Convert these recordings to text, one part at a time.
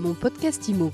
Mon podcast IMO.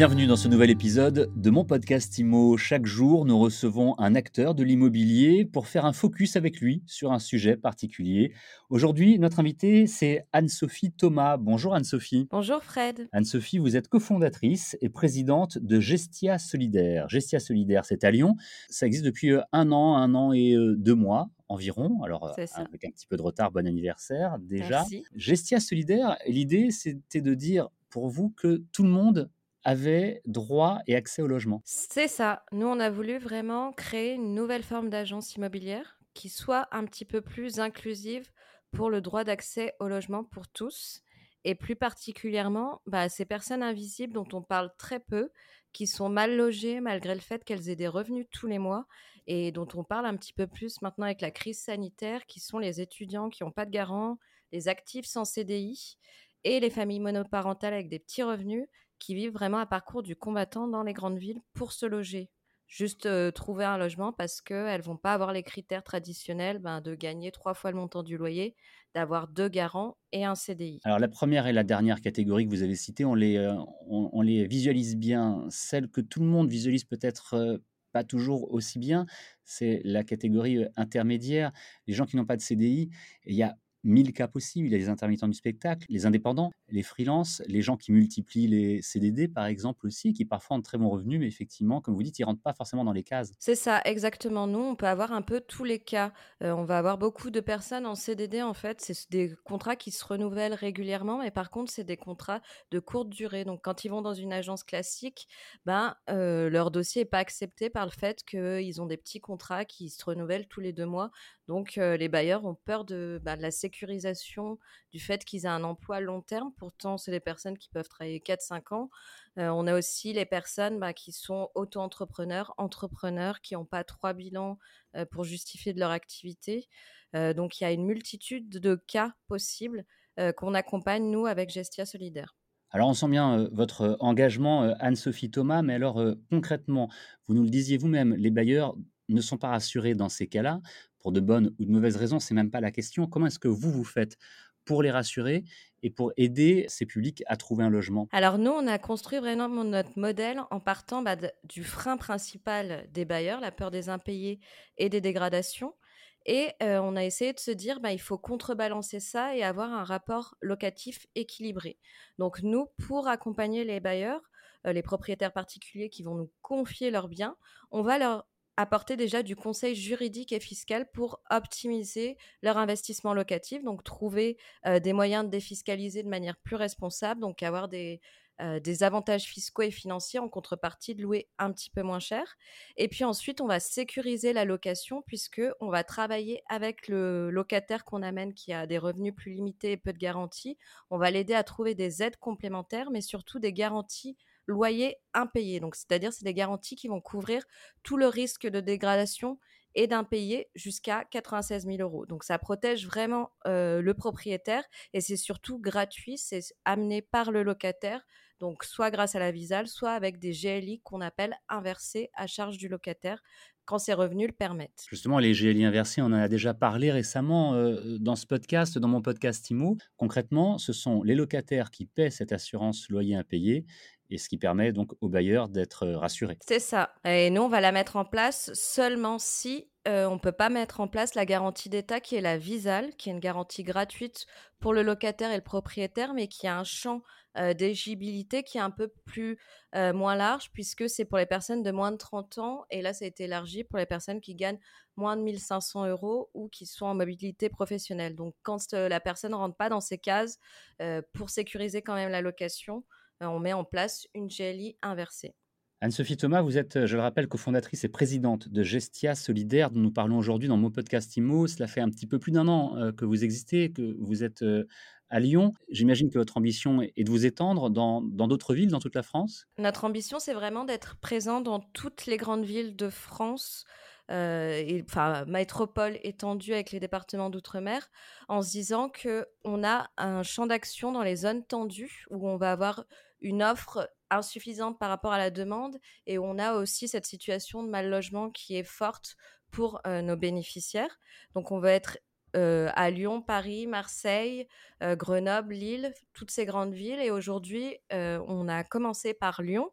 Bienvenue dans ce nouvel épisode de mon podcast IMO. Chaque jour, nous recevons un acteur de l'immobilier pour faire un focus avec lui sur un sujet particulier. Aujourd'hui, notre invitée, c'est Anne-Sophie Thomas. Bonjour Anne-Sophie. Bonjour Fred. Anne-Sophie, vous êtes cofondatrice et présidente de Gestia Solidaire. Gestia Solidaire, c'est à Lyon. Ça existe depuis euh, un an, un an et euh, deux mois environ. Alors, avec un petit peu de retard, bon anniversaire déjà. Merci. Gestia Solidaire, l'idée, c'était de dire pour vous que tout le monde avait droit et accès au logement. C'est ça. Nous, on a voulu vraiment créer une nouvelle forme d'agence immobilière qui soit un petit peu plus inclusive pour le droit d'accès au logement pour tous et plus particulièrement bah, ces personnes invisibles dont on parle très peu, qui sont mal logées malgré le fait qu'elles aient des revenus tous les mois et dont on parle un petit peu plus maintenant avec la crise sanitaire, qui sont les étudiants qui n'ont pas de garant, les actifs sans CDI et les familles monoparentales avec des petits revenus qui vivent vraiment un parcours du combattant dans les grandes villes pour se loger. Juste euh, trouver un logement parce qu'elles vont pas avoir les critères traditionnels ben, de gagner trois fois le montant du loyer, d'avoir deux garants et un CDI. Alors la première et la dernière catégorie que vous avez citées, on les, euh, on les visualise bien. Celle que tout le monde visualise peut-être euh, pas toujours aussi bien, c'est la catégorie intermédiaire, les gens qui n'ont pas de CDI. Il y a mille cas possibles. Il y a les intermittents du spectacle, les indépendants, les freelances, les gens qui multiplient les CDD, par exemple, aussi, qui parfois ont de très bons revenus, mais effectivement, comme vous dites, ils ne rentrent pas forcément dans les cases. C'est ça, exactement. Nous, on peut avoir un peu tous les cas. Euh, on va avoir beaucoup de personnes en CDD, en fait. C'est des contrats qui se renouvellent régulièrement, mais par contre, c'est des contrats de courte durée. Donc, quand ils vont dans une agence classique, ben, euh, leur dossier n'est pas accepté par le fait qu'ils ont des petits contrats qui se renouvellent tous les deux mois. Donc, euh, les bailleurs ont peur de, bah, de la sécurisation, du fait qu'ils aient un emploi long terme. Pourtant, c'est des personnes qui peuvent travailler 4-5 ans. Euh, on a aussi les personnes bah, qui sont auto-entrepreneurs, entrepreneurs, qui n'ont pas trois bilans euh, pour justifier de leur activité. donc, il y a une multitude de cas possibles qu'on accompagne, nous, avec Gestia Solidaire. Alors, on sent bien votre engagement, Anne-Sophie Thomas, mais alors concrètement, vous nous le disiez vous-même, les bailleurs ne sont pas rassurés dans ces cas-là pour de bonnes ou de mauvaises raisons, c'est même pas la question. Comment est-ce que vous vous faites pour les rassurer et pour aider ces publics à trouver un logement? Alors nous, on a construit vraiment notre modèle en partant bah, du frein principal des bailleurs, la peur des impayés et des dégradations. Et euh, on a essayé de se dire, bah, il faut contrebalancer ça et avoir un rapport locatif équilibré. Donc nous, pour accompagner les bailleurs, euh, les propriétaires particuliers qui vont nous confier leurs biens, on va leur apporter déjà du conseil juridique et fiscal pour optimiser leur investissement locatif, donc trouver euh, des moyens de défiscaliser de manière plus responsable, donc avoir des, euh, des avantages fiscaux et financiers en contrepartie de louer un petit peu moins cher. Et puis ensuite, on va sécuriser la location puisque on va travailler avec le locataire qu'on amène qui a des revenus plus limités et peu de garanties. On va l'aider à trouver des aides complémentaires, mais surtout des garanties loyer impayé. Donc, c'est-à-dire, c'est des garanties qui vont couvrir tout le risque de dégradation et d'impayé jusqu'à 96 000 euros. Donc, ça protège vraiment euh, le propriétaire et c'est surtout gratuit. C'est amené par le locataire. Donc, soit grâce à la Visale, soit avec des GLI qu'on appelle inversés à charge du locataire quand ses revenus le permettent. Justement, les GLI inversés, on en a déjà parlé récemment euh, dans ce podcast, dans mon podcast IMO. Concrètement, ce sont les locataires qui paient cette assurance loyer impayé et ce qui permet donc aux bailleurs d'être euh, rassurés. C'est ça. Et nous, on va la mettre en place seulement si euh, on ne peut pas mettre en place la garantie d'État qui est la Visale, qui est une garantie gratuite pour le locataire et le propriétaire, mais qui a un champ euh, d'éligibilité qui est un peu plus moins large, puisque c'est pour les personnes de moins de 30 ans, et là, ça a été élargi pour les personnes qui gagnent moins de 1500 euros ou qui sont en mobilité professionnelle. Donc, quand la personne ne rentre pas dans ces cases, pour sécuriser quand même la location, on met en place une GLI inversée. Anne-Sophie Thomas, vous êtes, je le rappelle, cofondatrice et présidente de Gestia Solidaire, dont nous parlons aujourd'hui dans mon podcast IMO. Cela fait un petit peu plus d'un an euh, que vous existez, que vous êtes euh, à Lyon. J'imagine que votre ambition est de vous étendre dans d'autres villes, dans toute la France Notre ambition, c'est vraiment d'être présent dans toutes les grandes villes de France. et, enfin, métropole étendue avec les départements d'outre-mer, en se disant qu'on a un champ d'action dans les zones tendues où on va avoir une offre insuffisante par rapport à la demande et on a aussi cette situation de mal logement qui est forte pour nos bénéficiaires. Donc on va être à Lyon, Paris, Marseille, Grenoble, Lille, toutes ces grandes villes et aujourd'hui, on a commencé par Lyon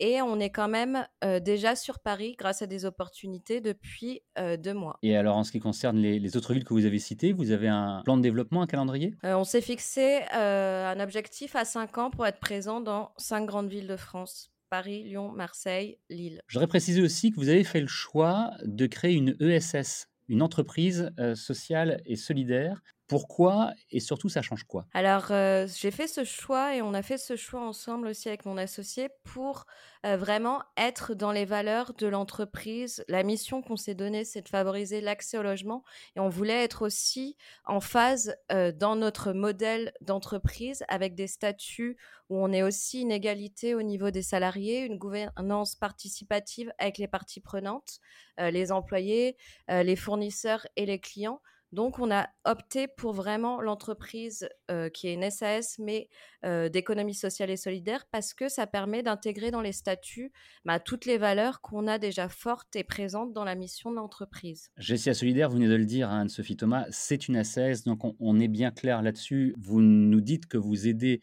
et on est quand même, déjà sur Paris grâce à des opportunités depuis, 2 mois. Et alors en ce qui concerne les les autres villes que vous avez citées, vous avez un plan de développement, un calendrier? On s'est fixé, un objectif à 5 ans pour être présent dans 5 grandes villes de France: Paris, Lyon, Marseille, Lille. Je voudrais préciser aussi que vous avez fait le choix de créer une ESS, une entreprise, sociale et solidaire. Pourquoi et surtout ça change quoi? Alors, heu, j'ai fait ce choix et on a fait ce choix ensemble aussi avec mon associé pour, heu, vraiment être dans les valeurs de l'entreprise. La mission qu'on s'est donnée, c'est de favoriser l'accès au logement et on voulait être aussi en phase, heu, dans notre modèle d'entreprise avec des statuts où on ait aussi une égalité au niveau des salariés, une gouvernance participative avec les parties prenantes, les employés, les fournisseurs et les clients. Donc on a opté pour vraiment l'entreprise, qui est une SAS mais, d'économie sociale et solidaire parce que ça permet d'intégrer dans les statuts, bah, toutes les valeurs qu'on a déjà fortes et présentes dans la mission de l'entreprise. GCA Solidaire, vous venez de le dire, hein, Anne-Sophie Thomas, c'est une SAS, donc on on est bien clair là-dessus. Vous nous dites que vous aidez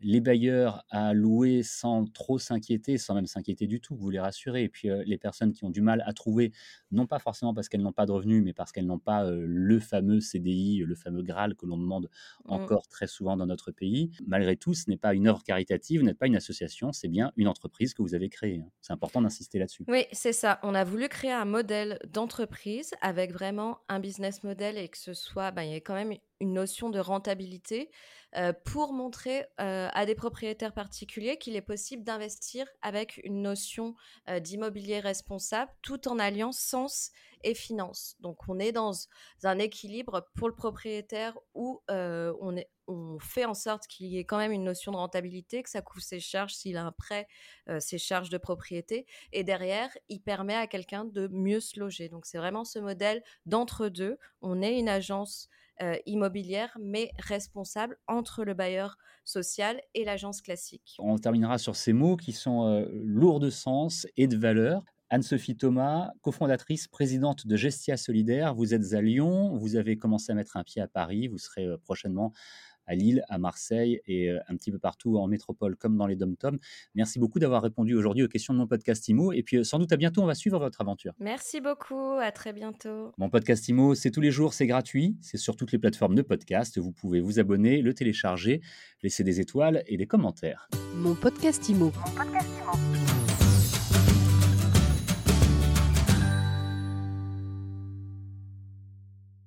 les bailleurs à louer sans trop s'inquiéter, sans même s'inquiéter du tout, vous les rassurez et puis, heu, les personnes qui ont du mal à trouver, non pas forcément parce qu'elles n'ont pas de revenus, mais parce qu'elles n'ont pas, heu, le fameux CDI, le fameux Graal que l'on demande Mmh. encore très souvent dans notre pays. Malgré tout, ce n'est pas une œuvre caritative, vous n'êtes pas une association, c'est bien une entreprise que vous avez créée, hein. C'est important d'insister là-dessus. Oui, c'est ça. On a voulu créer un modèle d'entreprise avec vraiment un business model et que ce soit, bah, il y ait quand même une notion de rentabilité, heu, pour montrer, heu, à des propriétaires particuliers qu'il est possible d'investir avec une notion, heu, d'immobilier responsable, tout en alliant sens et finance. Donc on est dans un équilibre pour le propriétaire où, heu, on fait en sorte qu'il y ait quand même une notion de rentabilité, que ça couvre ses charges s'il a un prêt, heu, ses charges de propriété et derrière, il permet à quelqu'un de mieux se loger. Donc c'est vraiment ce modèle d'entre-deux. On est une agence, heu, immobilière, mais responsable entre le bailleur social et l'agence classique. On terminera sur ces mots qui sont, lourds de sens et de valeur. Anne-Sophie Thomas, cofondatrice, présidente de Gestia Solidaire. Vous êtes à Lyon, vous avez commencé à mettre un pied à Paris, vous serez, heu, prochainement à Lille, à Marseille et heu, un petit peu partout en métropole comme dans les DOM-TOM. Merci beaucoup d'avoir répondu aujourd'hui aux questions de mon podcast IMO et puis, heu, sans doute à bientôt, on va suivre votre aventure. Merci beaucoup, à très bientôt. Mon podcast IMO, c'est tous les jours, c'est gratuit, c'est sur toutes les plateformes de podcast. Vous pouvez vous abonner, le télécharger, laisser des étoiles et des commentaires. Mon podcast IMO. Mon podcast IMO.